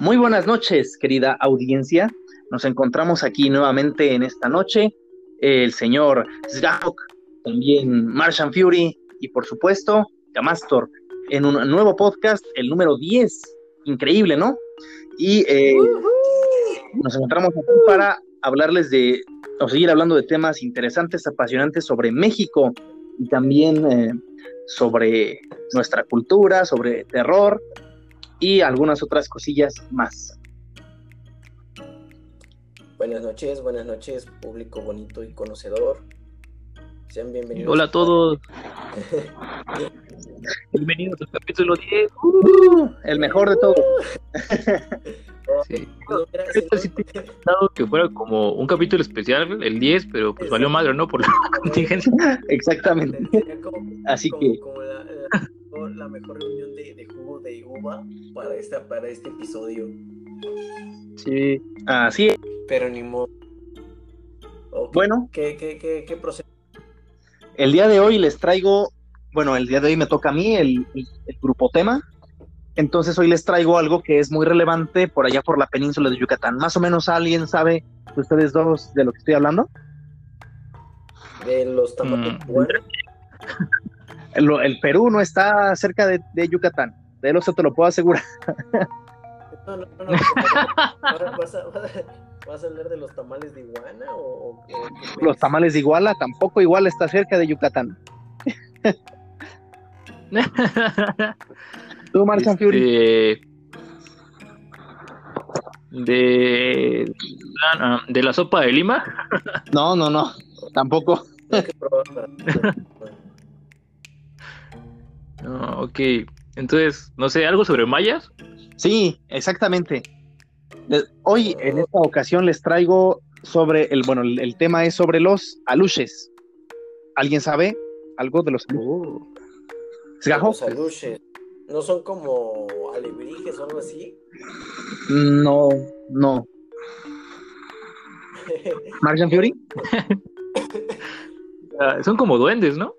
Muy buenas noches, querida audiencia. Nos encontramos aquí nuevamente en esta noche. El señor Zgahok, también Martian Fury y por supuesto Gamastor en un nuevo podcast, el número 10. Increíble, ¿no? Y eh, nos encontramos aquí para hablarles de, o seguir hablando de temas interesantes, apasionantes sobre México y también eh, sobre nuestra cultura, sobre terror y algunas otras cosillas más. Buenas noches, buenas noches, público bonito y conocedor. Sean bienvenidos. Hola a todos. bienvenidos al capítulo 10. Uh, el mejor de todos. sí. dado que fuera como un capítulo especial, el 10, pero pues valió madre, ¿no? Por la contingencia. Exactamente. Así que. Como la, la, mejor reunión de, de, jugo de uva para, esta, para este episodio. Sí, así es. Pero ni modo. Okay. Bueno. ¿Qué, qué, qué, qué procede? El día de hoy les traigo, bueno, el día de hoy me toca a mí el, el, el, grupo tema. Entonces hoy les traigo algo que es muy relevante por allá por la península de Yucatán. Más o menos alguien sabe de ustedes dos de lo que estoy hablando. De los tamales. Mm. El, el, Perú no está cerca de, de Yucatán. De eso te lo puedo asegurar. No, no, no. no. ¿Vas, a, ¿Vas, a, hablar de los tamales de iguana o, o Los tamales de iguala, tampoco igual está cerca de Yucatán. Tú, este... Fury. De... de la sopa de Lima. No, no, no, tampoco. no, ok, entonces, no sé, algo sobre mayas. Sí, exactamente. Hoy, en esta ocasión, les traigo sobre el, bueno, el, el tema es sobre los aluches. ¿Alguien sabe algo de los uh, Los aluches. ¿No son como alebrijes o algo así? No, no. ¿Marjan Fury? uh, son como duendes, ¿no?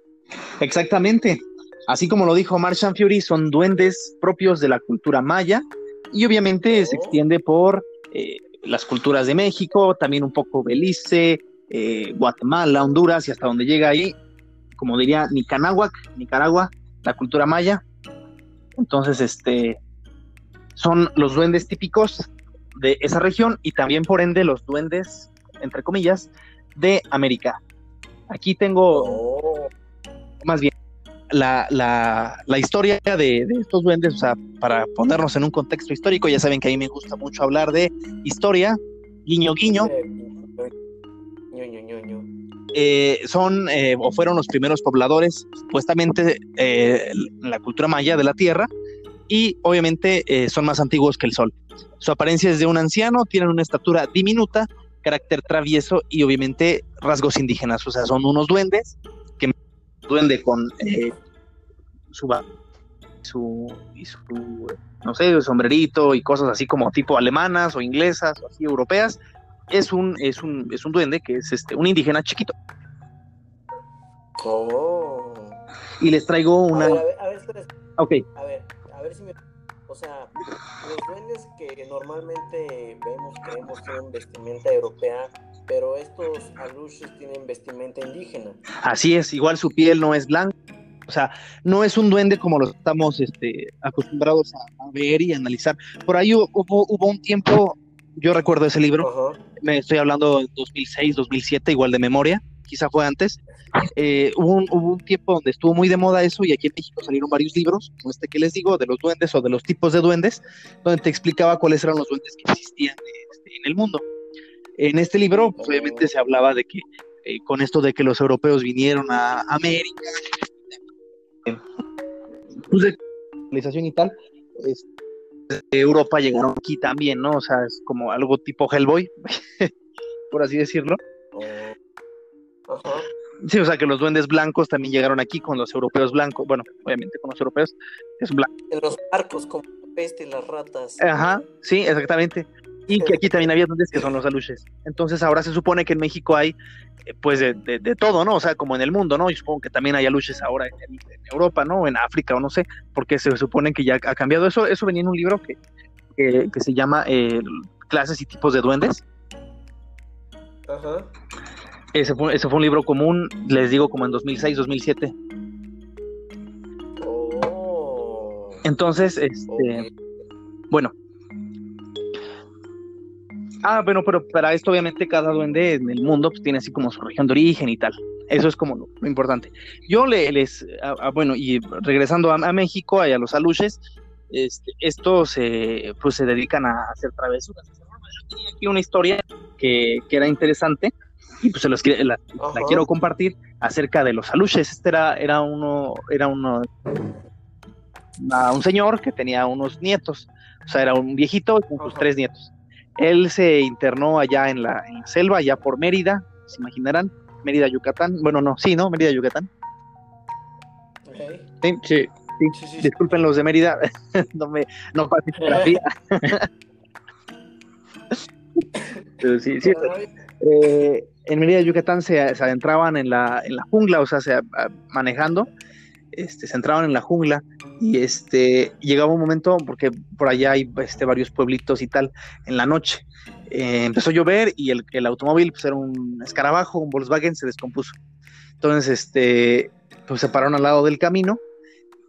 Exactamente. Así como lo dijo Martian Fury, son duendes propios de la cultura maya y obviamente oh. se extiende por eh, las culturas de México, también un poco Belice, eh, Guatemala, Honduras y hasta donde llega ahí, como diría Nicaragua, Nicaragua, la cultura maya. Entonces, este, son los duendes típicos de esa región y también por ende los duendes, entre comillas, de América. Aquí tengo, oh. más bien, la, la, historia de, estos duendes, o sea, para ponernos en un contexto histórico, ya saben que a mí me gusta mucho hablar de historia, guiño, guiño. Eh, son eh, o fueron los primeros pobladores, supuestamente, eh, la cultura maya de la tierra, y obviamente eh, son más antiguos que el sol. Su apariencia es de un anciano, tienen una estatura diminuta, carácter travieso y obviamente rasgos indígenas, o sea, son unos duendes duende con eh, su, su, y su, no sé, sombrerito y cosas así como tipo alemanas o inglesas o así europeas, es un, es un, es un duende que es este, un indígena chiquito. Oh. Y les traigo una. A ver, a ver, a ver, espera, espera. Ok. A ver, a ver si me. O sea, los duendes que normalmente vemos, creemos tienen vestimenta europea, pero estos aluches tienen vestimenta indígena. Así es, igual su piel no es blanca. O sea, no es un duende como lo estamos este, acostumbrados a, a, ver y analizar. Por ahí hubo, hubo un tiempo, yo recuerdo ese libro, uh -huh. me estoy hablando de 2006, 2007, igual de memoria, quizá fue antes. Eh, hubo, un, hubo, un, tiempo donde estuvo muy de moda eso y aquí en México salieron varios libros, como este que les digo, de los duendes o de los tipos de duendes, donde te explicaba cuáles eran los duendes que existían este, en el mundo. En este libro, pues, obviamente se hablaba de que eh, con esto de que los europeos vinieron a América, pues de civilización y tal, es, de Europa llegaron aquí también, ¿no? O sea, es como algo tipo Hellboy, por así decirlo. Uh -huh. Sí, o sea que los duendes blancos también llegaron aquí con los europeos blancos, bueno, obviamente con los europeos es blanco. En los barcos, como peste, las ratas. Ajá, sí, exactamente. Y que aquí también había duendes que son los aluches. Entonces ahora se supone que en México hay, eh, pues, de, de, de, todo, ¿no? O sea, como en el mundo, ¿no? Y supongo que también hay aluches ahora en, en, Europa, ¿no? En África o no sé, porque se supone que ya ha cambiado. Eso, eso venía en un libro que, que, se llama eh, Clases y tipos de duendes. Ajá. Ese fue, ese fue un libro común, les digo, como en 2006, 2007. Entonces, este, bueno. Ah, bueno, pero para esto obviamente cada duende en el mundo pues, tiene así como su región de origen y tal. Eso es como lo, importante. Yo le, les, bueno, y regresando a, México, a los aluches, este, estos pues se dedican a hacer travesuras. Yo tenía aquí una historia que, que era interesante y pues se los la, la, quiero compartir acerca de los aluches. Este era, era uno, era uno, un señor que tenía unos nietos, o sea, era un viejito con sus tres nietos. Él se internó allá en la, selva, allá por Mérida, se imaginarán, Mérida, Yucatán. Bueno, no, sí, ¿no? Mérida, Yucatán. Sí, sí, Disculpen los de Mérida, no me no Pero sí, sí. Eh, en Mérida, Yucatán se, adentraban en la, en la jungla, o sea, se, manejando, este, se entraban en la jungla y este, llegaba un momento, porque por allá hay este, varios pueblitos y tal, en la noche. Eh, empezó a llover y el, el automóvil pues, era un escarabajo, un Volkswagen, se descompuso. Entonces, este, pues se pararon al lado del camino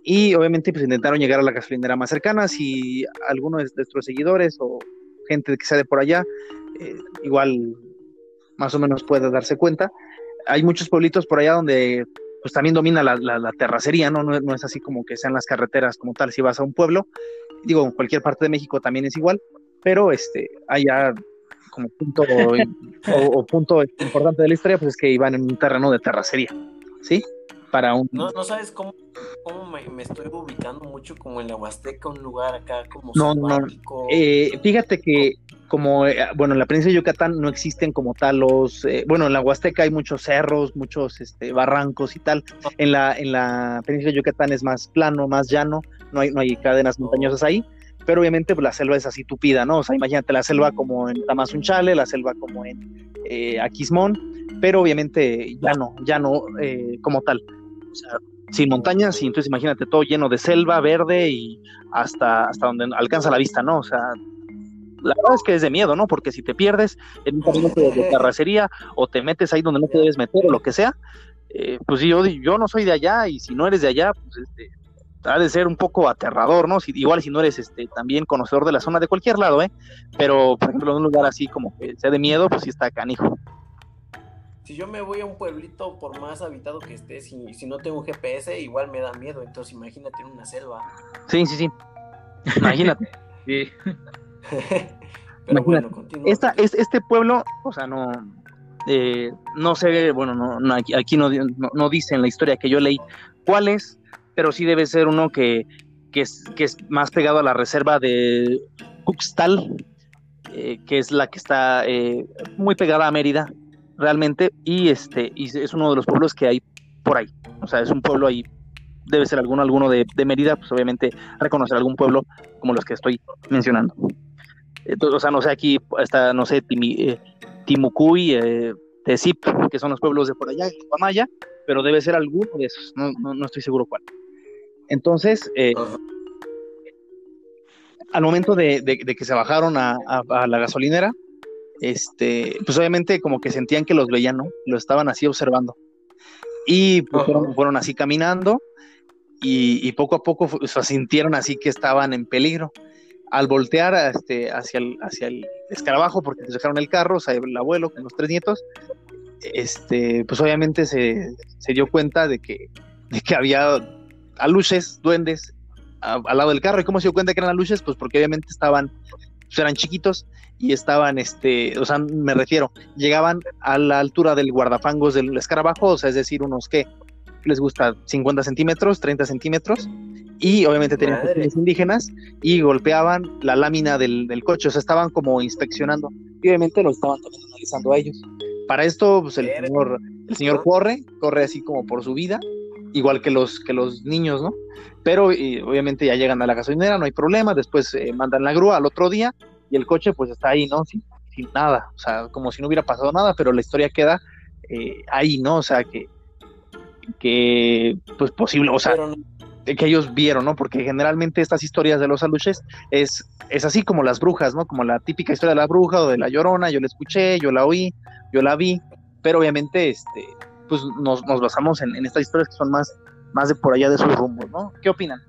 y obviamente pues intentaron llegar a la gasolinera más cercana. Si alguno de nuestros seguidores o gente que sea de por allá, eh, igual más o menos puede darse cuenta. Hay muchos pueblitos por allá donde pues también domina la, la, terracería, ¿no? ¿no? es así como que sean las carreteras como tal, si vas a un pueblo, digo, en cualquier parte de México también es igual, pero este, allá como punto o, punto importante de la historia, pues es que iban en un terreno de terracería, ¿sí? Para un... No, no sabes cómo, cómo me, estoy ubicando mucho como en la Huasteca, un lugar acá como no, no. Eh, fíjate que como, eh, bueno, en la provincia de Yucatán no existen como tal los, eh, bueno, en la Huasteca hay muchos cerros, muchos este, barrancos y tal. En la, en la península de Yucatán es más plano, más llano, no hay, no hay cadenas montañosas ahí, pero obviamente pues, la selva es así tupida, ¿no? O sea, imagínate la selva como en Tamazunchale, la selva como en eh, Aquismón, pero obviamente ya no, ya no eh, como tal. O sea, sin montañas y entonces imagínate todo lleno de selva verde y hasta, hasta donde alcanza la vista, ¿no? O sea, la verdad es que es de miedo, ¿no? Porque si te pierdes en un camino de terracería o te metes ahí donde no te debes meter o lo que sea, eh, pues yo, yo no soy de allá y si no eres de allá, pues este, ha de ser un poco aterrador, ¿no? Si, igual si no eres este, también conocedor de la zona de cualquier lado, ¿eh? Pero, por ejemplo, en un lugar así como que sea de miedo, pues sí está canijo. Si yo me voy a un pueblito, por más habitado que esté, si, si no tengo un GPS, igual me da miedo. Entonces imagínate en una selva. Sí, sí, sí. Imagínate. sí. Pero bueno, Esta, es, este pueblo, o sea, no, eh, no sé, bueno, no, aquí, no, no, dice en la historia que yo leí cuál es, pero sí debe ser uno que, que, es, que es más pegado a la reserva de Cuxtal, eh, que es la que está eh, muy pegada a Mérida, realmente, y este, y es uno de los pueblos que hay por ahí. O sea, es un pueblo ahí, debe ser alguno, alguno de, de Mérida, pues obviamente reconocer algún pueblo como los que estoy mencionando. Entonces, o sea, no sé, aquí está, no sé, eh, Timucuy, eh, Tezip, que son los pueblos de por allá, Guamaya, pero debe ser alguno de esos, no, no, estoy seguro cuál. Entonces, eh, al momento de, que se bajaron a, la gasolinera, este, pues obviamente como que sentían que los veían, ¿no? Lo estaban así observando. Y pues, fueron, así caminando y, poco a poco se sintieron así que estaban en peligro al voltear este, hacia, el, escarabajo, porque se dejaron el carro, o sea, el abuelo con los tres nietos, este, pues obviamente se, dio cuenta de que, de que había aluches, duendes, al lado del carro. ¿Y cómo se dio cuenta que eran aluches? Pues porque obviamente estaban, pues eran chiquitos y estaban, este, o sea, me refiero, llegaban a la altura del guardafangos del escarabajo, o sea, es decir, unos que les gusta 50 centímetros, 30 centímetros, y obviamente tenían cuestiones indígenas y golpeaban la lámina del, coche, o sea, estaban como inspeccionando y obviamente lo estaban también analizando a ellos. Para esto, pues el señor, el señor corre, corre así como por su vida, igual que los, que los niños, ¿no? Pero obviamente ya llegan a la gasolinera, no hay problema, después eh, mandan la grúa al otro día y el coche pues está ahí, ¿no? Sin, nada, o sea, como si no hubiera pasado nada, pero la historia queda eh, ahí, ¿no? O sea, que, que pues posible, o sea, que ellos vieron, ¿no? Porque generalmente estas historias de los aluches es, es así como las brujas, ¿no? Como la típica historia de la bruja o de la llorona, yo la escuché, yo la oí, yo la vi, pero obviamente este, pues nos, nos basamos en, en, estas historias que son más, más de por allá de sus rumbos, ¿no? ¿Qué opinan?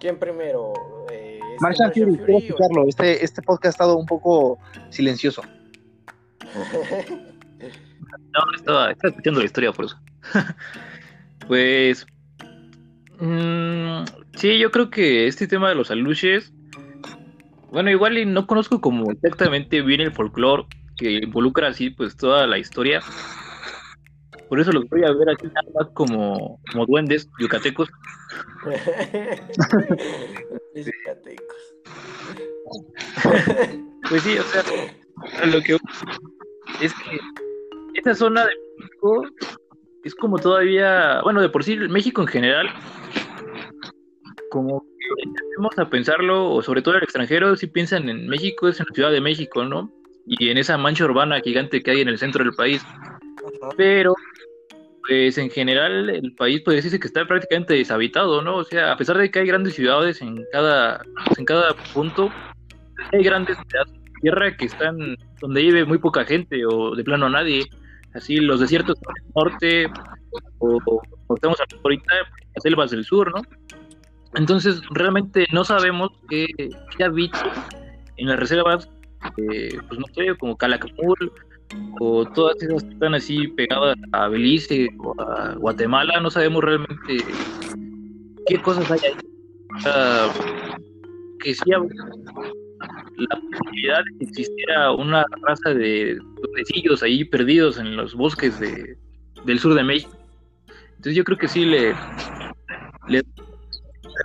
¿Quién primero? Eh, este Marshall Fury, quiero escucharlo. Este, este podcast ha estado un poco silencioso. no, estaba, estaba escuchando la historia por eso. pues Mm, sí, yo creo que este tema de los aluches, bueno, igual y no conozco como exactamente bien el folclore que involucra así pues toda la historia. Por eso los voy a ver aquí nada más como, como duendes yucatecos. yucatecos. pues sí, o sea, lo que es que esta zona de México es como todavía, bueno, de por sí México en general como que empecemos a pensarlo, o sobre todo el extranjero, si piensan en México, es en la Ciudad de México, ¿no? Y en esa mancha urbana gigante que hay en el centro del país. Pero, pues en general, el país puede decirse que está prácticamente deshabitado, ¿no? O sea, a pesar de que hay grandes ciudades en cada, en cada punto, hay grandes pedazos de tierra que están donde vive muy poca gente o de plano nadie. Así, los desiertos del norte, o, como estamos ahorita, las selvas del sur, ¿no? Entonces, realmente no sabemos qué, habita en las reservas, eh, pues no sé, como Calakmul o todas esas que están así pegadas a Belice o a Guatemala, no sabemos realmente qué cosas hay ahí. que sí la posibilidad de que existiera una raza de duendecillos ahí perdidos en los bosques de, del sur de México. Entonces yo creo que sí le, le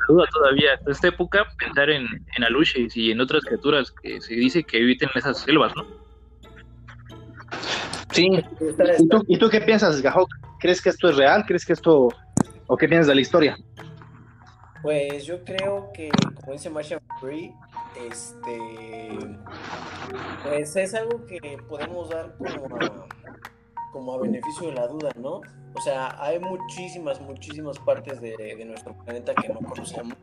duda todavía hasta esta época pensar en, en aluches y en otras criaturas que se dice que eviten esas selvas, ¿no? Sí. ¿Y tú, qué piensas, Gajok? ¿Crees que esto es real? ¿Crees que esto... o qué piensas de la historia? Pues yo creo que, como dice Marshall Free, este, pues es algo que podemos dar como a, como a beneficio de la duda, ¿no? O sea, hay muchísimas, muchísimas partes de, nuestro planeta que no conocemos.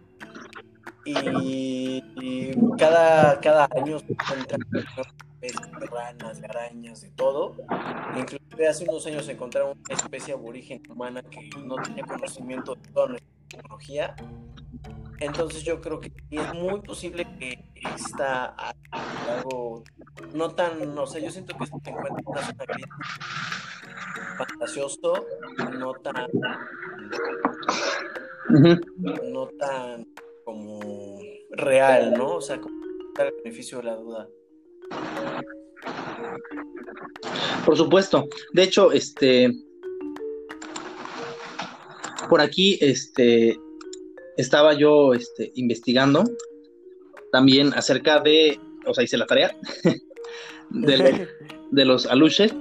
Y, cada, cada año se encuentran ranas, arañas, de todo. Inclusive hace unos años encontraron una especie aborigen humana que no tenía conocimiento de toda nuestra tecnología. Entonces yo creo que es muy posible que está algo no tan, no sé, yo siento que se encuentra en una zona gris fantasioso, no tan, no tan como real, ¿no? O sea, como el beneficio de la duda. Por supuesto. De hecho, este por aquí, este estaba yo este, investigando también acerca de, o sea, hice la tarea de, los aluches,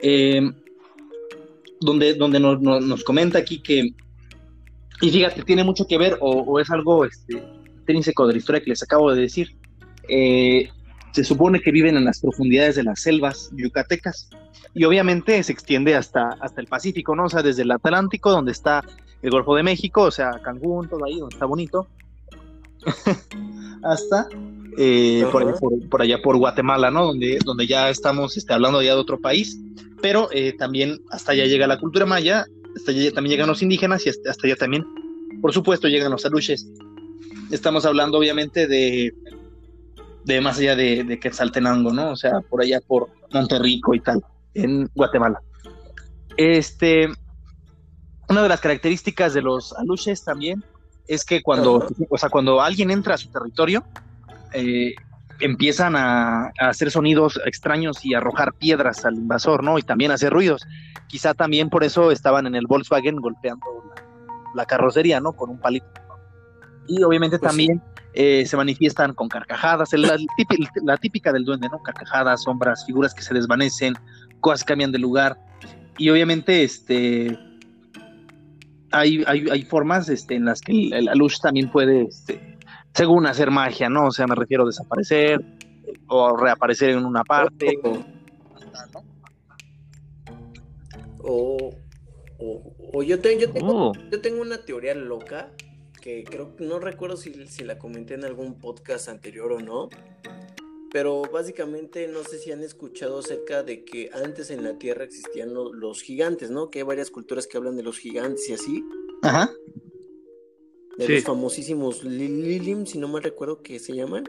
em, donde, donde nos, comenta aquí que, y fíjate, tiene mucho que ver, o, es algo este, intrínseco de la historia que les acabo de decir. Eh, se supone que viven en las profundidades de las selvas yucatecas y obviamente se extiende hasta, hasta el Pacífico, ¿no? O sea, desde el Atlántico, donde está el Golfo de México, o sea, Cancún, todo ahí, donde está bonito, hasta eh, por, allá por Guatemala, ¿no? Donde, donde ya estamos este, hablando ya de otro país, pero eh, también hasta allá llega la cultura maya, hasta allá también llegan los indígenas y hasta, allá también, por supuesto, llegan los aluches. Estamos hablando obviamente de, de más allá de, de Quetzaltenango, ¿no? O sea, por allá por Monterrico y tal, en Guatemala. Este, una de las características de los aluches también es que cuando, o sea, cuando alguien entra a su territorio, eh, empiezan a, hacer sonidos extraños y arrojar piedras al invasor, ¿no? Y también a hacer ruidos. Quizá también por eso estaban en el Volkswagen golpeando la, carrocería, ¿no? Con un palito. Y obviamente pues también eh, se manifiestan con carcajadas, la, la, típica del duende, ¿no? Carcajadas, sombras, figuras que se desvanecen, cosas cambian de lugar. Y obviamente, este, hay, hay, hay formas este, en las que la luz también puede, este, según hacer magia, ¿no? O sea, me refiero a desaparecer o reaparecer en una parte. O, o, O yo, yo, tengo, Oh. yo tengo una teoría loca que creo que no recuerdo si, si la comenté en algún podcast anterior o no. Pero básicamente no sé si han escuchado acerca de que antes en la Tierra existían lo- los gigantes, ¿no? Que hay varias culturas que hablan de los gigantes y así. Ajá. de Sí. los famosísimos Li- Lilim, si no mal recuerdo que se llaman.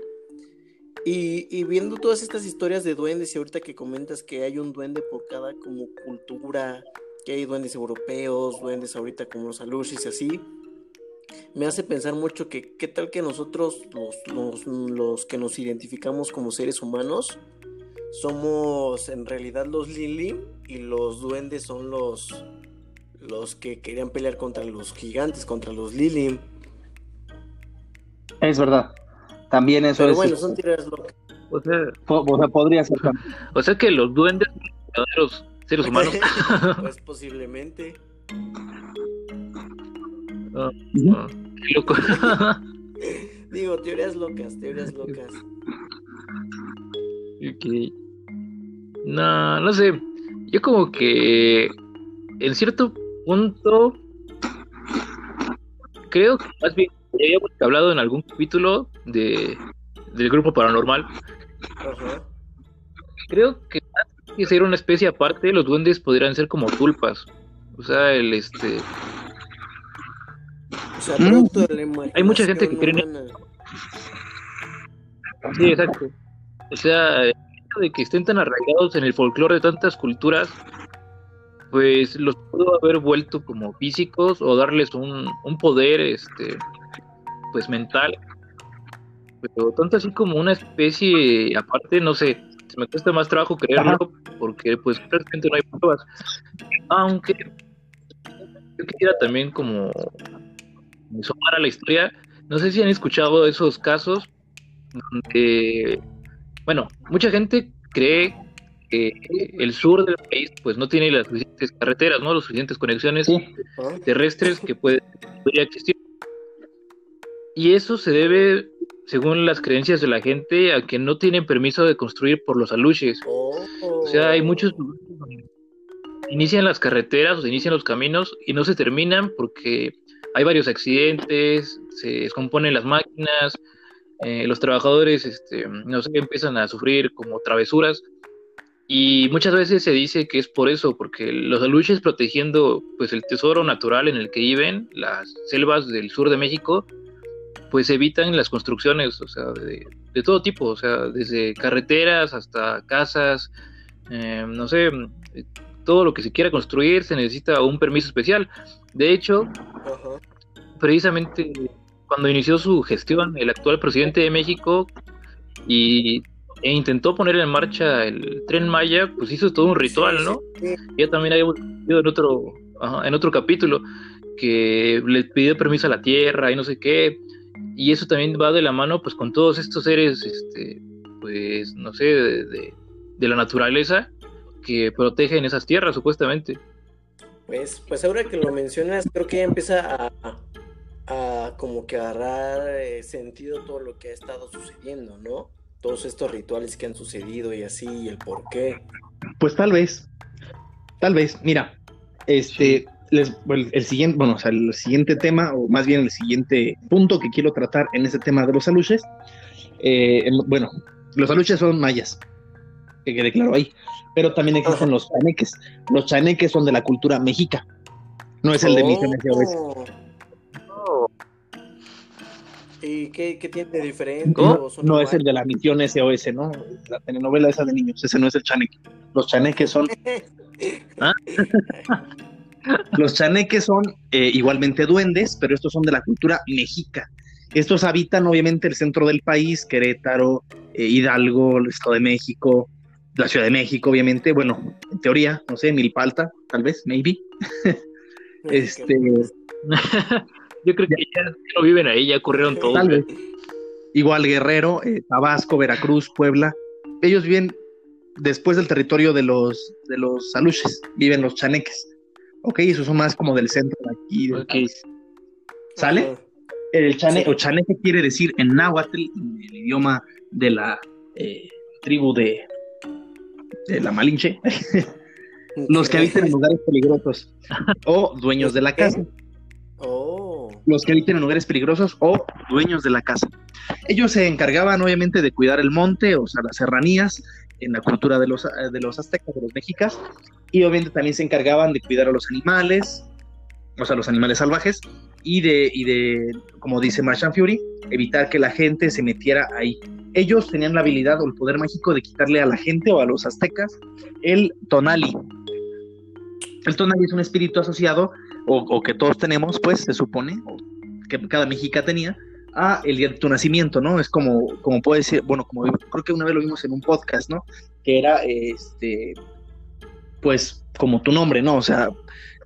Y, y viendo todas estas historias de duendes y ahorita que comentas que hay un duende por cada como cultura, que hay duendes europeos, duendes ahorita como los alushis y así, me hace pensar mucho que qué tal que nosotros, los, los, los que nos identificamos como seres humanos, somos en realidad los Lilim y los duendes son los, los que querían pelear contra los gigantes, contra los Lilim. Es verdad. También eso Pero es. bueno, son locas. O sea, po- o sea, podría ser. también. o sea que los duendes son los seres humanos. pues posiblemente. Ujú. ah, qué loco. Digo, teorías locas, teorías locas. Ok. No, no sé. Yo como que en cierto punto creo que más bien ya habíamos hablado en algún capítulo de del grupo paranormal. Ajá. Creo que más que ser una especie aparte, los duendes podrían ser como tulpas. O sea, el este Mm. producto de la imaginación Hay mucha gente que cree en-. Sí, exacto. O sea, el hecho de que estén tan arraigados en el folclore de tantas culturas, pues los pudo haber vuelto como físicos o darles un, un poder, este, pues mental. Pero tanto así como una especie aparte, no sé, se me cuesta más trabajo creerlo porque pues prácticamente no hay pruebas. Aunque yo quisiera también como sumar a la historia, no sé si han escuchado esos casos donde, bueno, mucha gente cree que el sur del país pues no tiene las suficientes carreteras, ¿no? Las suficientes conexiones Sí. Terrestres que puede, podría existir. Y eso se debe, según las creencias de la gente, a que no tienen permiso de construir por los aluches. Oh. O sea, hay muchos inician las carreteras o se inician los caminos y no se terminan porque hay varios accidentes, se descomponen las máquinas, eh, los trabajadores, este, no sé, empiezan a sufrir como travesuras y muchas veces se dice que es por eso, porque los aluches protegiendo pues el tesoro natural en el que viven, las selvas del sur de México, pues evitan las construcciones, o sea, de, todo tipo, o sea, desde carreteras hasta casas, eh, no sé, todo lo que se quiera construir se necesita un permiso especial. De hecho, Ajá. precisamente cuando inició su gestión, el actual presidente de México y, e intentó poner en marcha el tren Maya, pues hizo todo un ritual, ¿no? Sí, Ya también habíamos visto en otro, ajá, en otro capítulo que le pidió permiso a la tierra y no sé qué. Y eso también va de la mano pues con todos estos seres, este, pues, no sé, de, de- de la naturaleza que protegen esas tierras supuestamente. Pues, pues ahora que lo mencionas, creo que ya empieza a, a como que agarrar eh, sentido todo lo que ha estado sucediendo, ¿no? Todos estos rituales que han sucedido y así, y el por qué. Pues tal vez, tal vez, mira, este, les, el siguiente, bueno, o sea, el siguiente tema, o más bien el siguiente punto que quiero tratar en este tema de los aluches, eh, bueno, los aluches son mayas, que quede claro ahí, pero también existen los chaneques. Los chaneques son de la cultura mexica, no es el de Misiones SOS. Oh. ¿Y qué, qué tiene de diferente? ¿Cómo? ¿O son No es el de la misión SOS, ¿no? La telenovela esa de niños, ese no es el chaneque. Los chaneques son Los chaneques son eh, igualmente duendes, pero estos son de la cultura mexica. Estos habitan obviamente el centro del país, Querétaro, eh, Hidalgo, el Estado de México, la Ciudad de México, obviamente. Bueno, en teoría, no sé, Milpalta, tal vez, maybe. Este, Yo creo que ya no viven ahí, ya corrieron todos. tal vez. Igual Guerrero, eh, Tabasco, Veracruz, Puebla. Ellos viven después del territorio de los, de los aluches, viven los chaneques. Ok, esos son más como del centro de aquí. del Ok. país. ¿Sale? El chane, Sí. o chaneque quiere decir en náhuatl, en el idioma de la eh, tribu de, de la Malinche. Los que habitan en lugares peligrosos o dueños de la casa. Oh. Los que habitan en lugares peligrosos o dueños de la casa. Ellos se encargaban obviamente de cuidar el monte, o sea, las serranías, en la cultura de los, de los aztecas, de los mexicas, y obviamente también se encargaban de cuidar a los animales, o sea, los animales salvajes, y de, y de como dice Martian Fury, evitar que la gente se metiera ahí. Ellos tenían la habilidad o el poder mágico de quitarle a la gente o a los aztecas el tonali. El tonali es un espíritu asociado, o, que todos tenemos, pues se supone, o que cada mexica tenía, a el día de tu nacimiento, ¿no? Es como, como puede ser, bueno, como creo que una vez lo vimos en un podcast, ¿no? Que era, este, pues, como tu nombre, ¿no? O sea,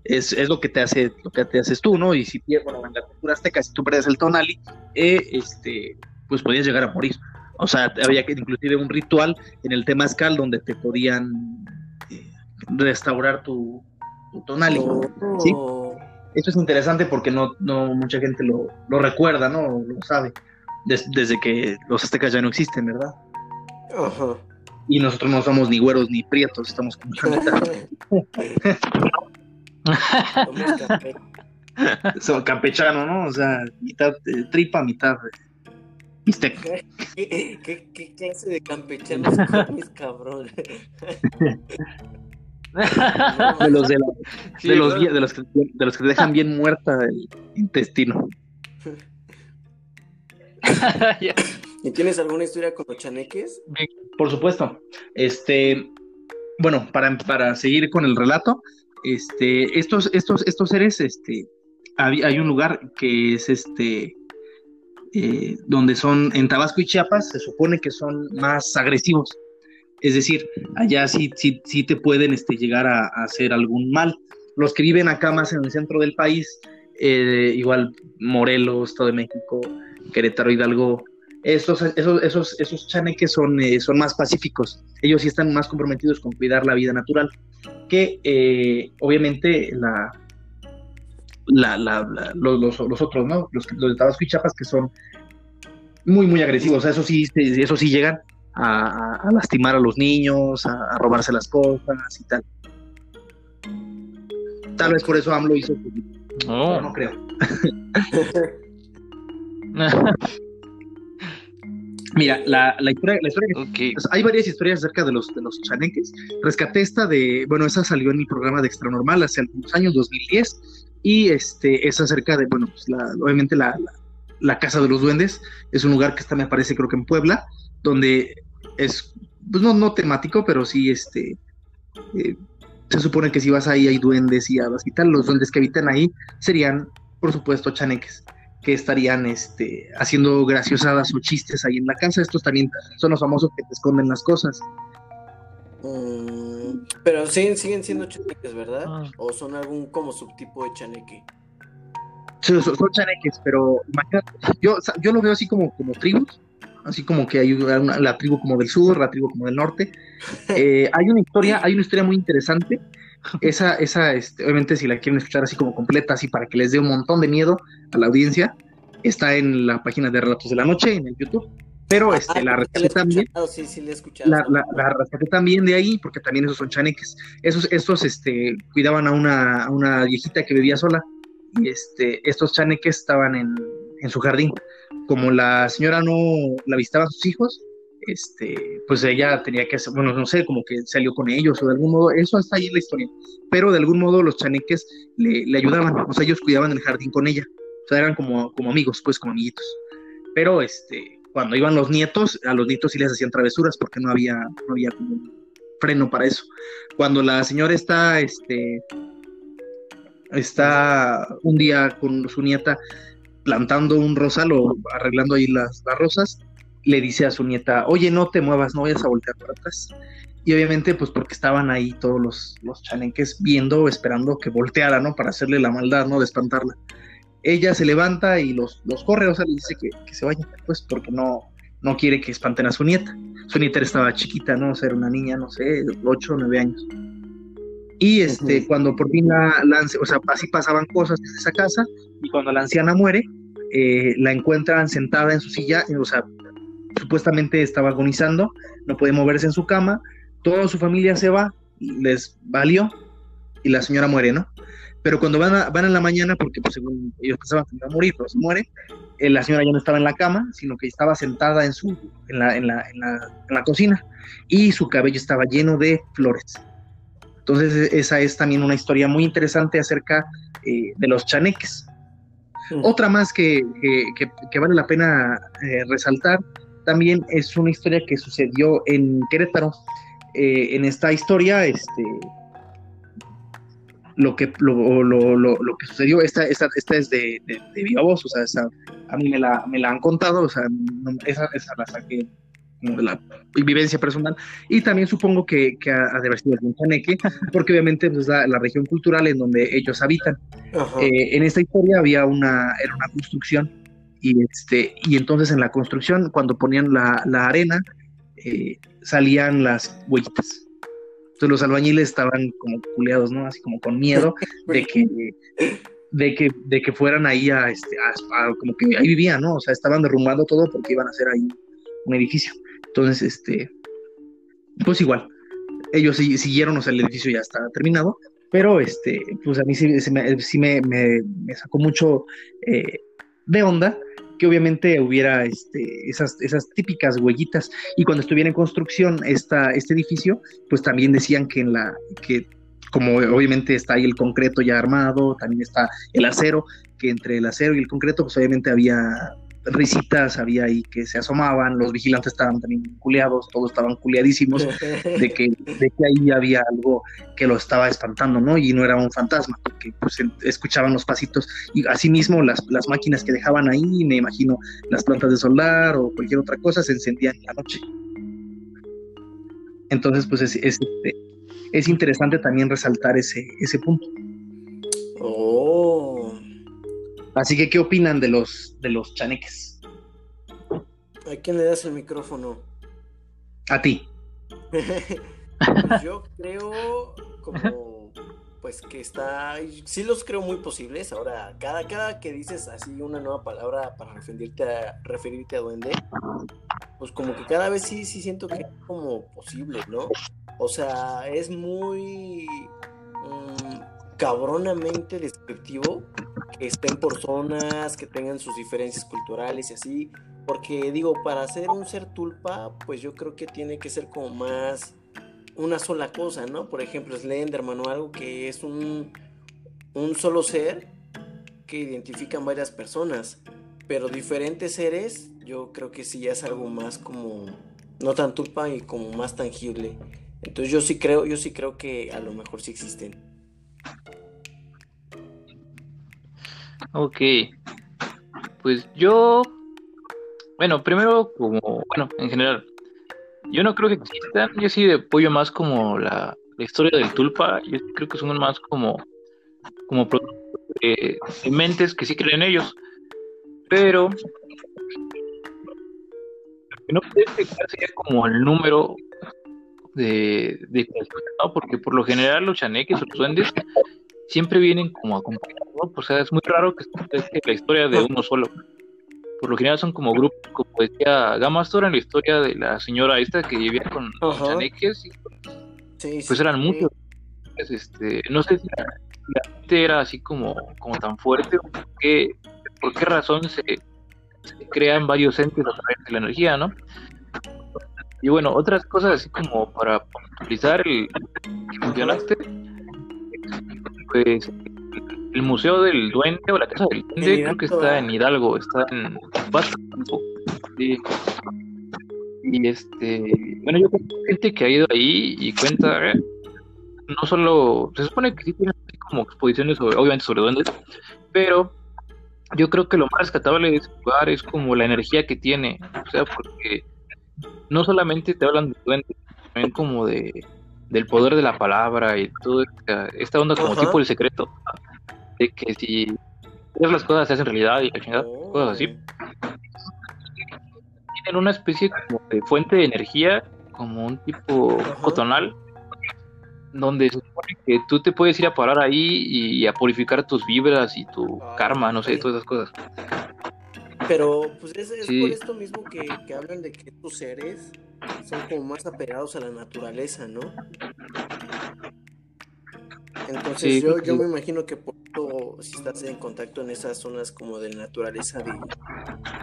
es, es, lo que te hace, lo que te haces tú, ¿no? Y si bueno, en la cultura azteca, si tú pierdes el tonali, eh, este, pues podías llegar a morir. O sea, había que inclusive un ritual en el temazcal donde te podían eh, restaurar tu, tu tonali, Oh. ¿sí? Esto es interesante porque no, no mucha gente lo, lo recuerda, ¿no? Lo sabe. Des- desde que los aztecas ya no existen, ¿verdad? Ajá. Y nosotros no somos ni güeros ni prietos, estamos como Somos campechano, ¿no? O sea, mitad eh, tripa, mitad eh, bistec. ¿Qué, qué, qué clase de campechanos comes, cabrón? De los, de, la- Sí, de los, de los que, de los que te dejan bien muerta el intestino. ¿Y tienes alguna historia con los chaneques? Por supuesto. Este, bueno, para, para seguir con el relato, este, estos, estos, estos seres, este, hay, hay un lugar que es este, eh, donde son en Tabasco y Chiapas, se supone que son más agresivos. Es decir, allá sí, sí, sí te pueden este, llegar a, hacer algún mal. Los que viven acá más en el centro del país, eh, igual Morelos, Estado de México, Querétaro, Hidalgo, esos, esos, esos, esos chaneques son, eh, son más pacíficos. Ellos sí están más comprometidos con cuidar la vida natural que obviamente la, la, la- la- los, los- los otros, ¿no? Los, los de Tabasco y Chiapas que son muy, muy agresivos. O sea, eso sí, eso sí llegan a, lastimar a los niños, a, a robarse las cosas y tal. Tal vez por eso AMLO hizo, pero no Oh. creo. Mira, la, la historia, la historia que ok. pues, hay varias historias acerca de los, de los chaneques. Rescaté esta de, bueno, esa salió en mi programa de Extra Normal hace algunos años, 2010, y este es acerca de, bueno, pues la, obviamente la, la, Casa de los Duendes, es un lugar que está, me parece, creo que en Puebla, donde es, pues no, no temático, pero sí, este, eh, se supone que si vas ahí hay duendes y hadas y tal, los duendes que habitan ahí serían, por supuesto, chaneques que estarían este, haciendo graciosadas o chistes ahí en la casa. Estos también son los famosos que te esconden las cosas. Mm, pero siguen, siguen siendo chaneques, ¿verdad? Ah. ¿O son algún como subtipo de chaneque? Sí, son, son chaneques, pero imagínate, yo, yo lo veo así como, como tribus, así como que hay una- la tribu como del sur, la tribu como del norte. Eh, hay una historia, hay una historia muy interesante. Esa, esa, este, obviamente, si la quieren escuchar así como completa, así para que les dé un montón de miedo a la audiencia, está en la página de Relatos de la Noche, en el YouTube. Pero este, Ah, la sí, rescaté también. Sí, sí, le la, la, la rescaté también de ahí, porque también esos son chaneques. Esos, estos este, cuidaban a una, a una viejita que vivía sola, y este, estos chaneques estaban en, en su jardín. Como la señora no la visitaban sus hijos, este, pues ella tenía que hacer, bueno, no sé, como que salió con ellos o de algún modo, eso está ahí en la historia, pero de algún modo los chaneques le, le ayudaban, o sea, ellos cuidaban el jardín con ella, o sea, eran como, como amigos, pues, como amiguitos. Pero este, cuando iban los nietos, a los nietos sí les hacían travesuras porque no había, no había como freno para eso. Cuando la señora está, este, está un día con su nieta plantando un rosal o arreglando ahí las, las rosas, le dice a su nieta, oye, no te muevas, no vayas a voltear para atrás. Y obviamente, pues porque estaban ahí todos los, los chaneques viendo, esperando que volteara, ¿no? Para hacerle la maldad, ¿no? De espantarla. Ella se levanta y los, los corre, o sea, le dice que, que se vayan, pues porque no, no quiere que espanten a su nieta. Su nieta estaba chiquita, ¿no? O sea, era una niña, no sé, 8 o 9 años. Y este, cuando por fin la, la o sea, así pasaban cosas en esa casa, y cuando la anciana muere, eh, la encuentran sentada en su silla, o sea, supuestamente estaba agonizando, no puede moverse en su cama, toda su familia se va les valió y la señora muere, ¿no? Pero cuando van, a, van en la mañana, porque pues, según ellos pensaban que iba a morir, pero se muere, eh, la señora ya no estaba en la cama, sino que estaba sentada en, su, en, la, en, la, en, la, cocina y su cabello estaba lleno de flores. Entonces e, esa es también una historia muy interesante acerca eh, de los chaneques. Mm. Otra más que, que, que, vale la pena eh, resaltar también es una historia que sucedió en Querétaro. En esta historia, este, lo que, lo, lo, lo, que sucedió, esta, esta, esta es de, de, de, viva voz, o sea, esa, a mí me la, me la han contado, o sea, esa, esa la saqué de la vivencia personal, y también supongo que, que ha, de haber sido algún chaneque, porque obviamente es pues, la, la, región cultural en donde ellos habitan. Eh, en esta historia había una, era una construcción, y, este, y entonces en la construcción, cuando ponían la, la arena, eh, salían las huellitas entonces los albañiles estaban como culeados, ¿no? Así como con miedo de que, de que, de que fueran ahí a, este, a, como que ahí vivían, ¿no? O sea, estaban derrumbando todo porque iban a hacer ahí un edificio. Entonces, este, pues igual, ellos siguieron, o sea, el edificio ya está terminado, pero este, pues a mí sí, me, sí me, me, sacó mucho eh, de onda que obviamente hubiera este, esas, esas típicas huellitas. Y cuando estuviera en construcción esta, este edificio, pues también decían que en la, que como obviamente está ahí el concreto ya armado, también está el acero, que entre el acero y el concreto, pues obviamente había risitas había ahí que se asomaban, los vigilantes estaban también culeados, todos estaban culeadísimos de que, de que ahí había algo que lo estaba espantando, ¿no? Y no era un fantasma, porque pues escuchaban los pasitos y asimismo las, las máquinas que dejaban ahí, me imagino las plantas de soldar o cualquier otra cosa se encendían en la noche. Entonces, pues es, es, este, es interesante también resaltar ese, ese punto. Oh, Así que, ¿qué opinan de los, de los chaneques? ¿A quién le das el micrófono? A ti. Yo creo como pues que está, sí los creo muy posibles. Ahora, cada, cada que dices así una nueva palabra para referirte a, referirte a duende, pues como que cada vez sí, sí siento que es como posible, ¿no? O sea, es muy cabronamente descriptivo que estén por zonas, que tengan sus diferencias culturales y así. Porque digo, para ser un ser tulpa, pues yo creo que tiene que ser como más una sola cosa, ¿no? Por ejemplo, Slenderman o algo que es un, un solo ser que identifican varias personas. Pero diferentes seres, yo creo que sí ya es algo más como, no tan tulpa y como más tangible. Entonces yo sí creo, yo sí creo que a lo mejor sí existen. Ok. Pues yo, bueno, primero como, bueno, en general, yo no creo que existan, yo sí apoyo más como la, historia del tulpa, yo creo que son más como, como de, mentes que sí creen ellos, pero no puede sería como el número de, de ¿no? porque por lo general los chaneques o los duendes siempre vienen como acompañados, ¿no? O sea, es muy raro que, que la historia de uno solo. Por lo general son como grupos, como decía Gamastor en la historia de la señora esta que vivía con los chaneques, pues eran muchos. este, no sé si la, gente era así como, como tan fuerte, o por qué, por qué razón se, crean varios entes a través de la energía, ¿no? Y bueno, otras cosas así como para utilizar el que mencionaste, pues el Museo del Duende o la Casa del Duende creo que está en Hidalgo, está en Sí. Y este, bueno, yo conozco gente que ha ido ahí y cuenta, eh, no solo, se supone que sí tienen como exposiciones obviamente sobre duendes, pero yo creo que lo más rescatable de ese lugar es como la energía que tiene, o sea, porque no solamente te hablan de duendes, también como de del poder de la palabra y toda esta, onda como tipo el secreto, de que si las cosas se hacen realidad y cosas así. Tienen una especie como de fuente de energía, como un tipo cotonal, donde se supone que tú te puedes ir a parar ahí y, a purificar tus vibras y tu karma, no sé, todas esas cosas. Pero pues es, por esto mismo que, que hablan de que tus seres son como más apegados a la naturaleza, ¿no? Entonces yo, yo me imagino que por todo, si estás en contacto en esas zonas como de naturaleza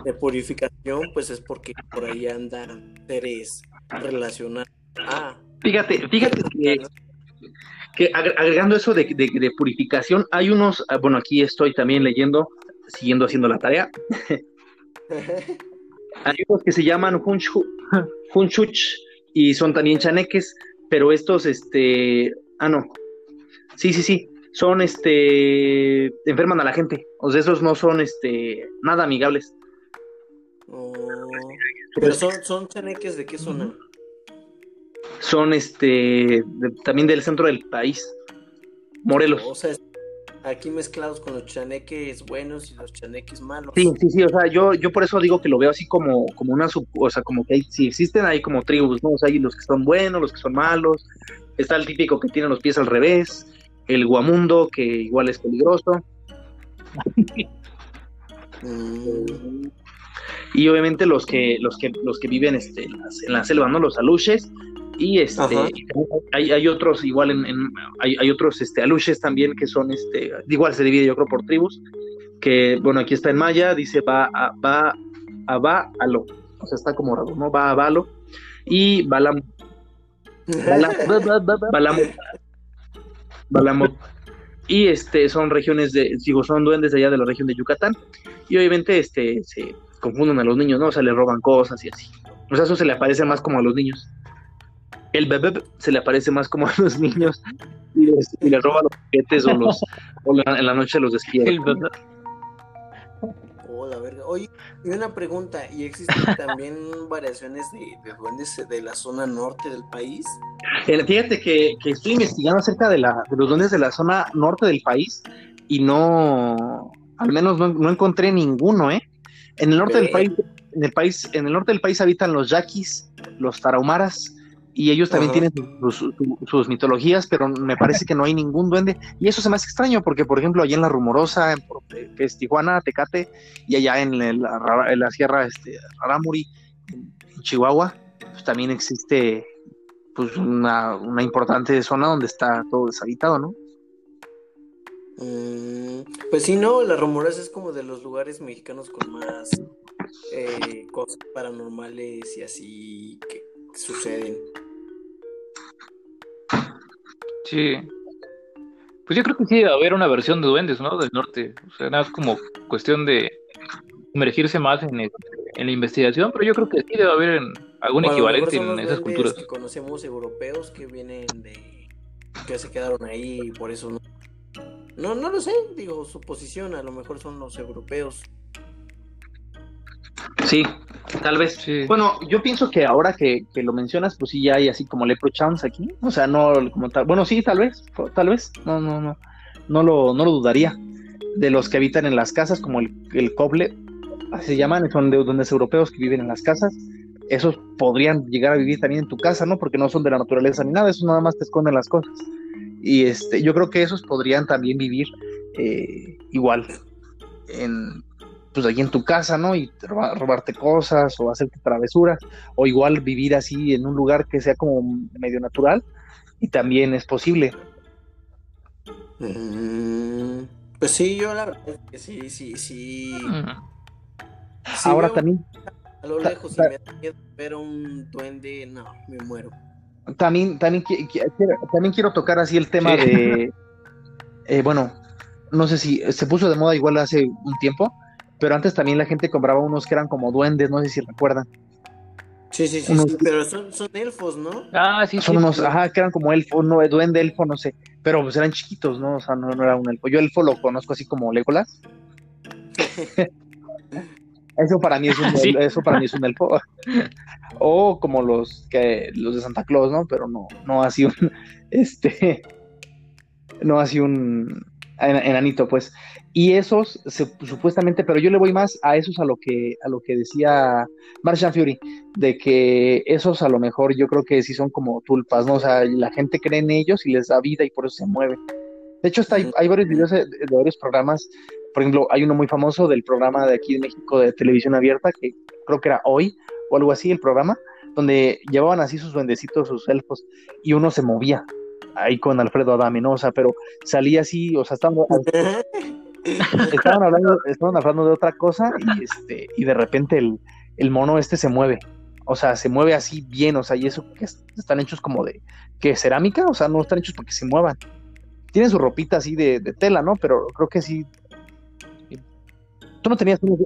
de, purificación, pues es porque por ahí andan seres relacionados a... Fíjate, fíjate que, agregando eso de, de, purificación, hay unos, ah, bueno, aquí estoy también leyendo, siguiendo haciendo la tarea. hay unos que se llaman Hunchuch y son también chaneques, pero estos, este, ah, no, Sí, sí, sí. Son este enferman a la gente. O sea, esos no son este nada amigables. Oh, pero son, son chaneques de qué zona? Son este también del centro del país. Morelos. O sea, aquí mezclados con los chaneques buenos y los chaneques malos. Sí, sí, sí, o sea, yo, yo por eso digo que lo veo así como, como una sub, o sea, como que hay, si existen ahí como tribus, ¿no? O sea, hay los que son buenos, los que son malos, está el típico que tiene los pies al revés, el guamundo, que igual es peligroso. Mm. y obviamente los que, los que, los que viven este, en, la selva, ¿no? Los aluches. Y este hay, hay, otros igual en, hay, hay, otros este aluches también que son este igual se divide yo creo por tribus que bueno aquí está en maya dice va a va a va a lo o sea está como raro no va a balo y balam balam, Y este son regiones de, digo, son duendes de allá de la región de Yucatán. Y obviamente este se confunden a los niños, ¿no? O sea, le roban cosas y así. O sea, eso se le aparece más como a los niños. El bebé se le aparece más como a los niños y le roba los paquetes o los o en la noche los despierta. El bebé. Oh, la verga. Oye, y una pregunta, ¿y existen también variaciones de, duendes de la zona norte del país? Fíjate que, estoy investigando acerca de, la, de los duendes de la zona norte del país y no, al menos no, encontré ninguno, ¿eh? En el norte del país, en el país, en el norte del país habitan los yaquis, los tarahumaras, y ellos también tienen sus, mitologías, pero me parece que no hay ningún duende. Y eso se me hace extraño, porque por ejemplo, allá en la Rumorosa, en, que es Tijuana, Tecate, y allá en, la, Sierra este, Raramuri, en, Chihuahua, pues también existe pues una, importante zona donde está todo deshabitado, ¿no? Mm, pues sí, no, la Rumorosa es como de los lugares mexicanos con más eh, cosas paranormales y así que suceden. Sí. Pues yo creo que sí debe haber una versión de duendes, ¿no? Del norte. O sea, nada, es como cuestión de sumergirse más en, en, la investigación, pero yo creo que sí debe haber algún equivalente en esas culturas. Que conocemos europeos que vienen de. que se quedaron ahí y por eso no. No, no lo sé, digo, su posición, a lo mejor son los europeos Sí, tal vez. Bueno, yo pienso que ahora que, lo mencionas, pues sí ya hay así como leprechauns aquí. O sea, no como tal. Bueno, sí, tal vez, tal vez. No, no, no. No lo, no lo dudaría. De los que habitan en las casas, como el, el coble, así se llaman, son de duendes europeos que viven en las casas. Esos podrían llegar a vivir también en tu casa, ¿no? Porque no son de la naturaleza ni nada, esos nada más te esconden las cosas. Y este, yo creo que esos podrían también vivir eh, igual en, pues ahí en tu casa, ¿no? Y robarte cosas o hacerte travesuras, o igual vivir así en un lugar que sea como medio natural, y también es posible. Mm, pues sí, yo la verdad es que sí, sí, sí. Ahora también. A lo lejos, si me da ver un duende, no, me muero. También, también, también quiero tocar así el tema de. Eh, bueno, no sé si se puso de moda igual hace un tiempo, pero antes también la gente compraba unos que eran como duendes, no sé si recuerdan. Sí, sí, sí, pero son, son, elfos, ¿no? Ah, sí, son unos, ajá, que eran como elfo, no, duende, elfo, no sé, pero pues eran chiquitos, ¿no? O sea, no, no era un elfo. Yo elfo lo conozco así como Legolas. eso para mí es un, eso para mí es un elfo. o como los que los de Santa Claus, ¿no? Pero no, no así un, este, no así un enanito, pues. Y esos, supuestamente, pero yo le voy más a esos a lo que, a lo que decía Martian Fury, de que esos a lo mejor yo creo que sí son como tulpas, ¿no? O sea, la gente cree en ellos y les da vida y por eso se mueve. De hecho, hay, hay varios videos de, varios programas. Por ejemplo, hay uno muy famoso del programa de aquí de México de televisión abierta, que creo que era hoy o algo así, el programa, donde llevaban así sus duendecitos, sus elfos, y uno se movía. ahí con Alfredo Adame, ¿no? O sea, pero salía así, o sea, estaban, estaban, hablando, estaban hablando de otra cosa y, este, y de repente el, el mono este se mueve. O sea, se mueve así bien, o sea, y eso que están hechos como de, que cerámica, o sea, no están hechos para que se muevan. Tienen su ropita así de, de tela, ¿no? Pero creo que sí. Tú no tenías unos...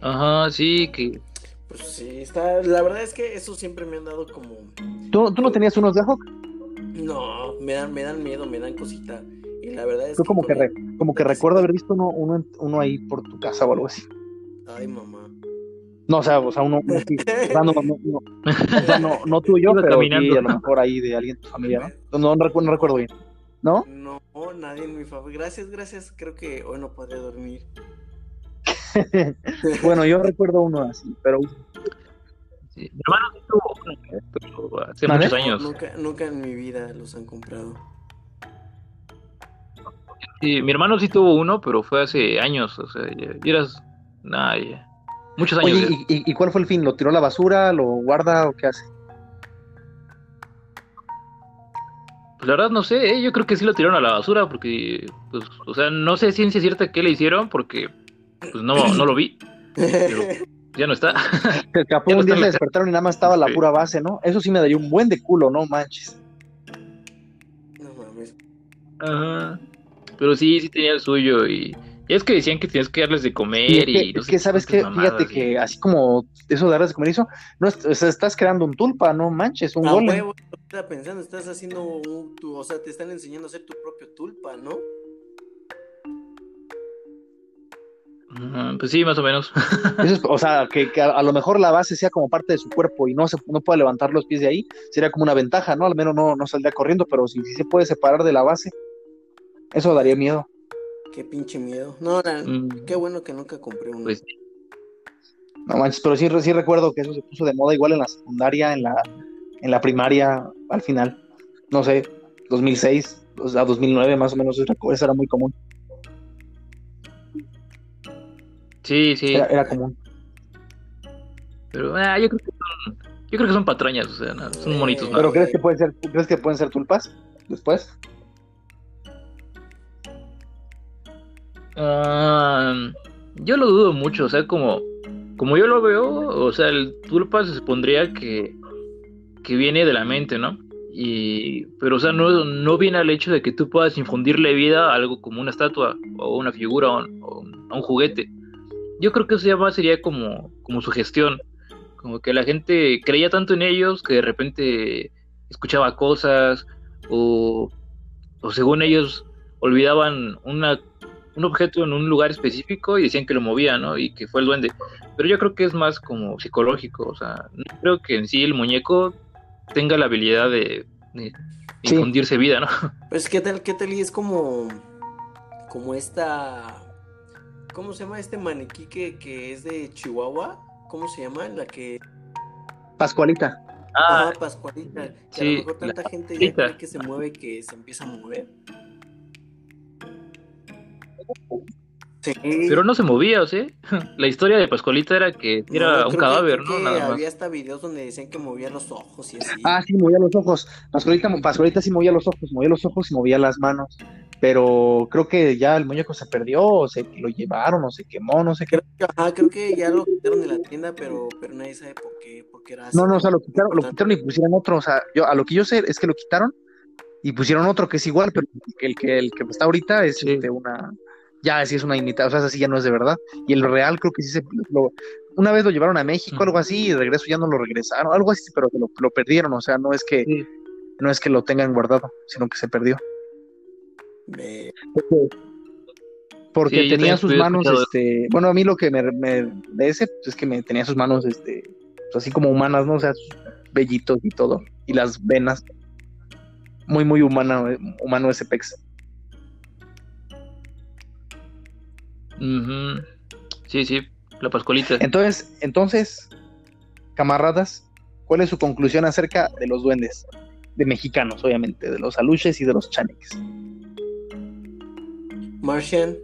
Ajá, sí, que... Pues sí, está, la verdad es que eso siempre me han dado como... ¿Tú, tú no tenías unos de Hawk? No, me dan, me dan miedo, me dan cosita. Y la verdad es Yo como que, re, como que recuerdo haber visto uno, uno, uno ahí por tu casa o algo así. Ay, mamá. No, o sea, o sea, uno, uno sí, no, no, o sea, no, no tuyo, Iba pero caminando. sí, a lo mejor ahí de alguien de tu familia, ¿no? No, no, recuerdo, no recuerdo bien. ¿No? No, nadie en mi favor. Gracias, gracias. Creo que hoy no podré dormir. bueno, yo recuerdo uno así, pero. Mi hermano sí tuvo uno, pero hace muchos años. Nunca, nunca en mi vida los han comprado. Sí, mi hermano sí tuvo uno, pero fue hace años, o sea, ya, ya eras... Nah, ya. Muchos años. Oye, ya. ¿y, y, y cuál fue el fin? ¿Lo tiró a la basura? ¿Lo guarda o qué hace? Pues la verdad no sé, ¿eh? yo creo que sí lo tiraron a la basura porque, pues, o sea, no sé ciencia cierta qué le hicieron porque, pues no, no lo vi, pero ya no está. Capaz Ya no un día se la- despertaron y nada más estaba la Sí. pura base, ¿no? Eso sí me daría un buen de culo, no manches. No mames. Ajá. Pero sí, sí tenía el suyo y, y es que decían que tenías que darles de Y comer es que, y no es sé que sabes que, cuántas fíjate mamadas, que y- así como eso de darles de comer eso, no es- o sea, estás creando un tulpa, no manches, un golem. huevo, estaba pensando, estás haciendo un, tu, o sea, te están enseñando a hacer tu propio tulpa, ¿no? Pues sí, más o menos. Eso es- o sea, que, que a, a lo mejor la base sea como parte de su cuerpo y no se no pueda levantar los pies de ahí, sería como una ventaja, ¿no? Al menos no, no saldría corriendo, pero si, si se puede separar de la base, eso daría miedo. Qué pinche miedo. No, la- Mm, qué bueno que nunca compré uno. Pues No manches, pero sí, sí recuerdo que eso se puso de moda igual en la secundaria, en la, en la primaria, al final. No sé, 2006, o sea, 2009 más o menos, eso era- eso era muy común. sí, sí, Era, era común. pero ah, yo creo que son, yo creo que son patrañas, o sea, no, son monitos. ¿no? ¿Pero crees que pueden ser, crees que pueden ser tulpas después? Ah, yo lo dudo mucho, o sea, como, como yo lo veo, o sea, el tulpa se supondría que, que viene de la mente, ¿no? Y, pero, o sea, no, no viene al hecho de que tú puedas infundirle vida a algo como una estatua, o una figura, o, un- juguete. Yo creo que eso ya más sería como, como su como que la gente creía tanto en ellos que de repente escuchaba cosas, o, o según ellos olvidaban una un objeto en un lugar específico y decían que lo movía, ¿no? Y que fue el duende. Pero yo creo que es más como psicológico, o sea, no creo que en sí el muñeco tenga la habilidad de, de Sí. infundirse vida, ¿no? Pues qué tal, qué tal y es como, como esta, ¿cómo se llama este maniquí que, que es de Chihuahua? ¿Cómo se llama? La que, Pascualita. Ah, ajá, Pascualita, que a sí, lo mejor tanta gente ya cree que se mueve que se empieza a mover. Sí. pero no se movía, o sea, la historia de Pascualita era que era un cadáver, ¿no? que Nada más. Había hasta videos donde decían que movía los ojos y así. Ah, sí, movía los ojos. Pascualita, Pascualita sí movía los ojos, movía los ojos y movía las manos. Pero creo que ya el muñeco se perdió, o se lo llevaron, o se quemó, no sé qué. Ajá, creo que ya lo quitaron de la tienda, pero, pero nadie sabe por qué, por qué era así. No, no, o sea, lo quitaron, lo quitaron y pusieron otro. O sea, yo a lo que yo sé es que lo quitaron y pusieron otro que es igual, pero el que el que está ahorita es Sí. este, una. Ya, sí es una imitación, o sea, así ya no es de verdad. Y el real creo que sí se. Lo, una vez lo llevaron a México, algo así, y de regreso ya no lo regresaron, algo así, pero lo, lo perdieron. O sea, no es que Sí. no es que lo tengan guardado, sino que se perdió. Porque Sí, tenía sus manos, escuchado. este, bueno, a mí lo que me, me de ese pues, es que me tenía sus manos, este, pues, así como humanas, ¿no? O sea, sus vellitos y todo, y las venas. Muy, muy humana, humano ese pex. Ujú. Sí, sí, la Pascualita. Entonces, entonces, camaradas, ¿cuál es su conclusión acerca de los duendes? De mexicanos, obviamente, de los aluches y de los chaneques. Martian,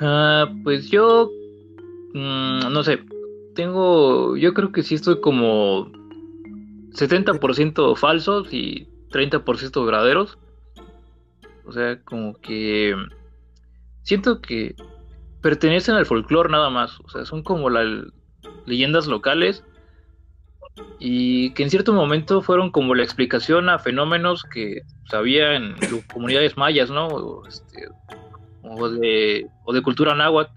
Ah, pues yo, mm, no sé, tengo, yo creo que sí estoy como 70% falsos y 30% verdaderos. O sea, como que siento que pertenecen al folclore nada más. O sea, son como las leyendas locales y que en cierto momento fueron como la explicación a fenómenos que había en comunidades mayas, ¿no? O, este, de, o de cultura náhuatl.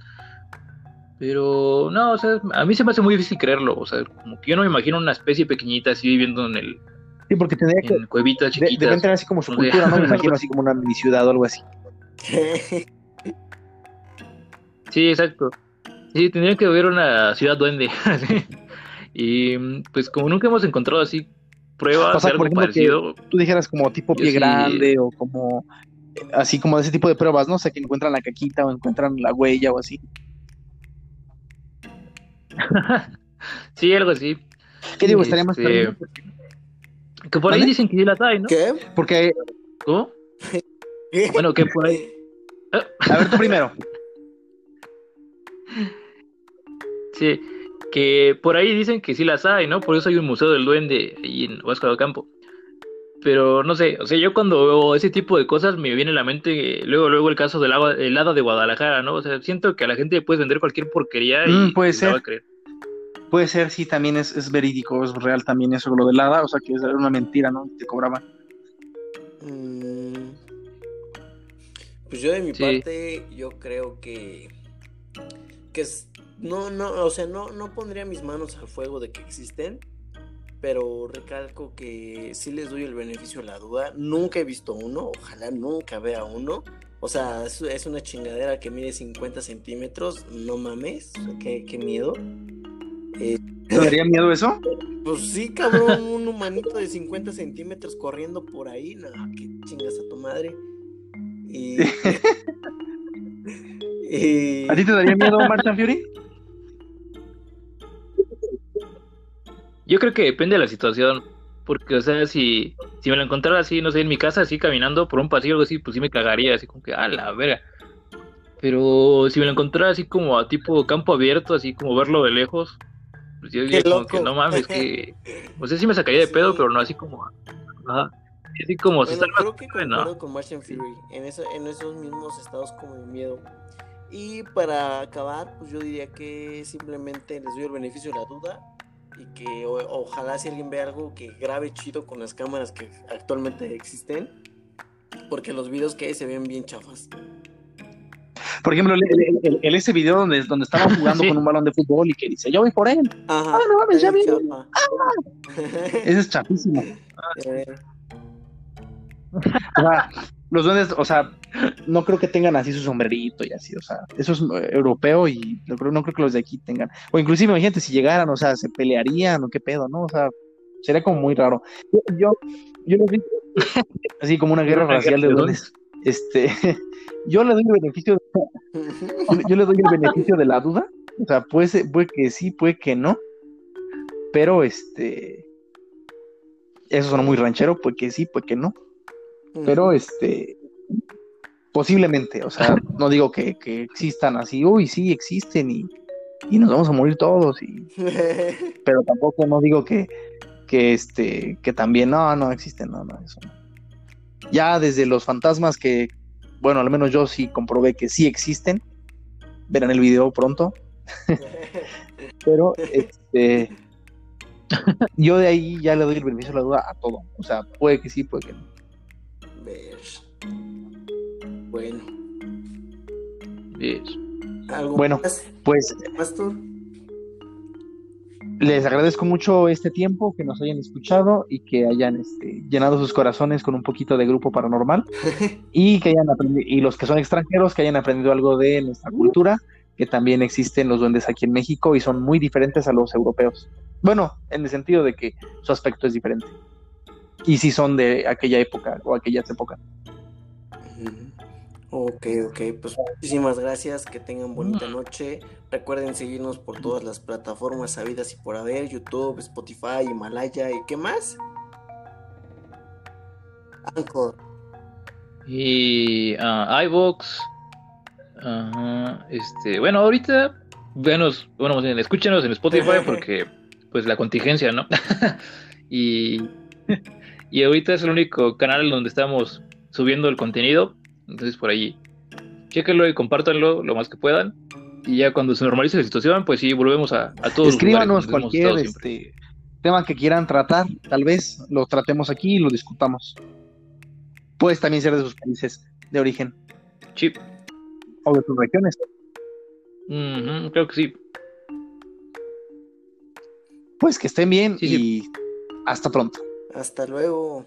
Pero no, o sea, a mí se me hace muy difícil creerlo. O sea, como que yo no me imagino una especie pequeñita así viviendo en el. Sí, porque tendría que. En cuevitas chiquitas. Deben tener así como su cultura, ¿no? Me imagino así como una mini ciudad o algo así. sí, exacto. Sí, tendría que haber una ciudad duende. y pues, como nunca hemos encontrado así pruebas de algo parecido. tú dijeras como tipo pie grande o como. Así como ese tipo de pruebas, ¿no? O sea, que encuentran la caquita o encuentran la huella o así. sí, algo así. ¿Qué digo? Estaría más este... Que por ahí dicen que sí las hay, ¿no? ¿Qué? Porque. ¿Cómo? Bueno, que por ahí. A ver, tú primero. Sí, que por ahí dicen que sí las hay, ¿no? Por eso hay un museo del duende ahí en Huasco de Campo. Pero no sé, o sea, yo cuando veo ese tipo de cosas me viene a la mente luego luego el caso del agua, el hada de Guadalajara, ¿no? O sea, siento que a la gente le puedes vender cualquier porquería y mm, puede ser. Puede ser, sí, también es, es, verídico, es real también eso, lo del hada, o sea, que es una mentira, ¿no? Te cobraban. Mm, pues yo de mi parte, yo creo que, que es, no, no, o sea, no, no pondría mis manos al fuego de que existen, pero recalco que sí les doy el beneficio de la duda. Nunca he visto uno, ojalá nunca vea uno. O sea, es, una chingadera que mide 50 centímetros, no mames, qué, qué miedo. Eh, ¿Te daría miedo eso? Pues sí, cabrón, un humanito de 50 centímetros corriendo por ahí, no, qué chingas a tu madre. Y... ¿A ti te daría miedo Marta Fury? Yo creo que depende de la situación. Porque, o sea, si, si me lo encontrara así, no sé, en mi casa, así caminando por un pasillo o algo así, pues sí me cagaría, así como que, a la verga. Pero si me lo encontrara así como a tipo campo abierto, así como verlo de lejos, pues yo diría como que no mames, que. O sea, sí me sacaría de pedo, pero no así como. Ajá. Así como bueno, creo que concuerdo con Martian Fury en, eso, en esos mismos estados como de miedo. Y para acabar, pues yo diría que simplemente les doy el beneficio de la duda y que ojalá si alguien ve algo que grabe chido con las cámaras que actualmente existen, porque los videos que hay se ven bien chafas. Por ejemplo, el, ese video donde, donde estaba jugando con un balón de fútbol y que dice, yo voy por él. Ajá, ah, no mames, ya vi. Ah. Ese es chafísimo. Eh. los duendes, o sea, no creo que tengan así su sombrerito y así, o sea, eso es eh, europeo y no creo, no creo que los de aquí tengan. O inclusive, imagínate, si llegaran, o sea, se pelearían o qué pedo, ¿no? O sea, sería como muy raro. Yo, yo, lo vi así como una guerra racial de duendes. Este, yo le doy el beneficio, de, yo, le doy el beneficio de la duda, o sea, puede, puede que sí, puede que no, pero este, eso suena muy ranchero, puede que sí, puede que no. Pero este, posiblemente, o sea, no digo que, existan así, uy, sí, existen y, nos vamos a morir todos, y, pero tampoco no digo que, que este, que también, no, no existen, no, no, eso no. Ya desde los fantasmas que, bueno, al menos yo sí comprobé que sí existen, verán el video pronto, pero este, yo de ahí ya le doy el beneficio de la duda a todo, o sea, puede que sí, puede que no. Bueno. bueno, pues. Les agradezco mucho este tiempo que nos hayan escuchado y que hayan este, llenado sus corazones con un poquito de grupo paranormal y que hayan aprendido, y los que son extranjeros que hayan aprendido algo de nuestra cultura, que también existen los duendes aquí en México y son muy diferentes a los europeos. Bueno, en el sentido de que su aspecto es diferente. Y si son de aquella época o aquellas épocas. Ok, ok, pues muchísimas gracias, que tengan bonita noche. Recuerden seguirnos por todas las plataformas sabidas y por haber, YouTube, Spotify, Himalaya y qué más. Anchor. Y uh, iVoox. este, bueno, ahorita, venos, bueno, escúchenos en Spotify porque, pues, la contingencia, ¿no? Y, y ahorita es el único canal donde estamos subiendo el contenido. Entonces por allí, chéquenlo y compártanlo lo más que puedan. Y ya cuando se normalice la situación, pues sí, volvemos a, a todos. Escríbanos cualquier este, tema que quieran tratar. Tal vez lo tratemos aquí y lo discutamos. Puedes también ser de sus países de origen. Sí. O de sus regiones. creo que sí. Pues que estén bien y hasta pronto. Hasta luego.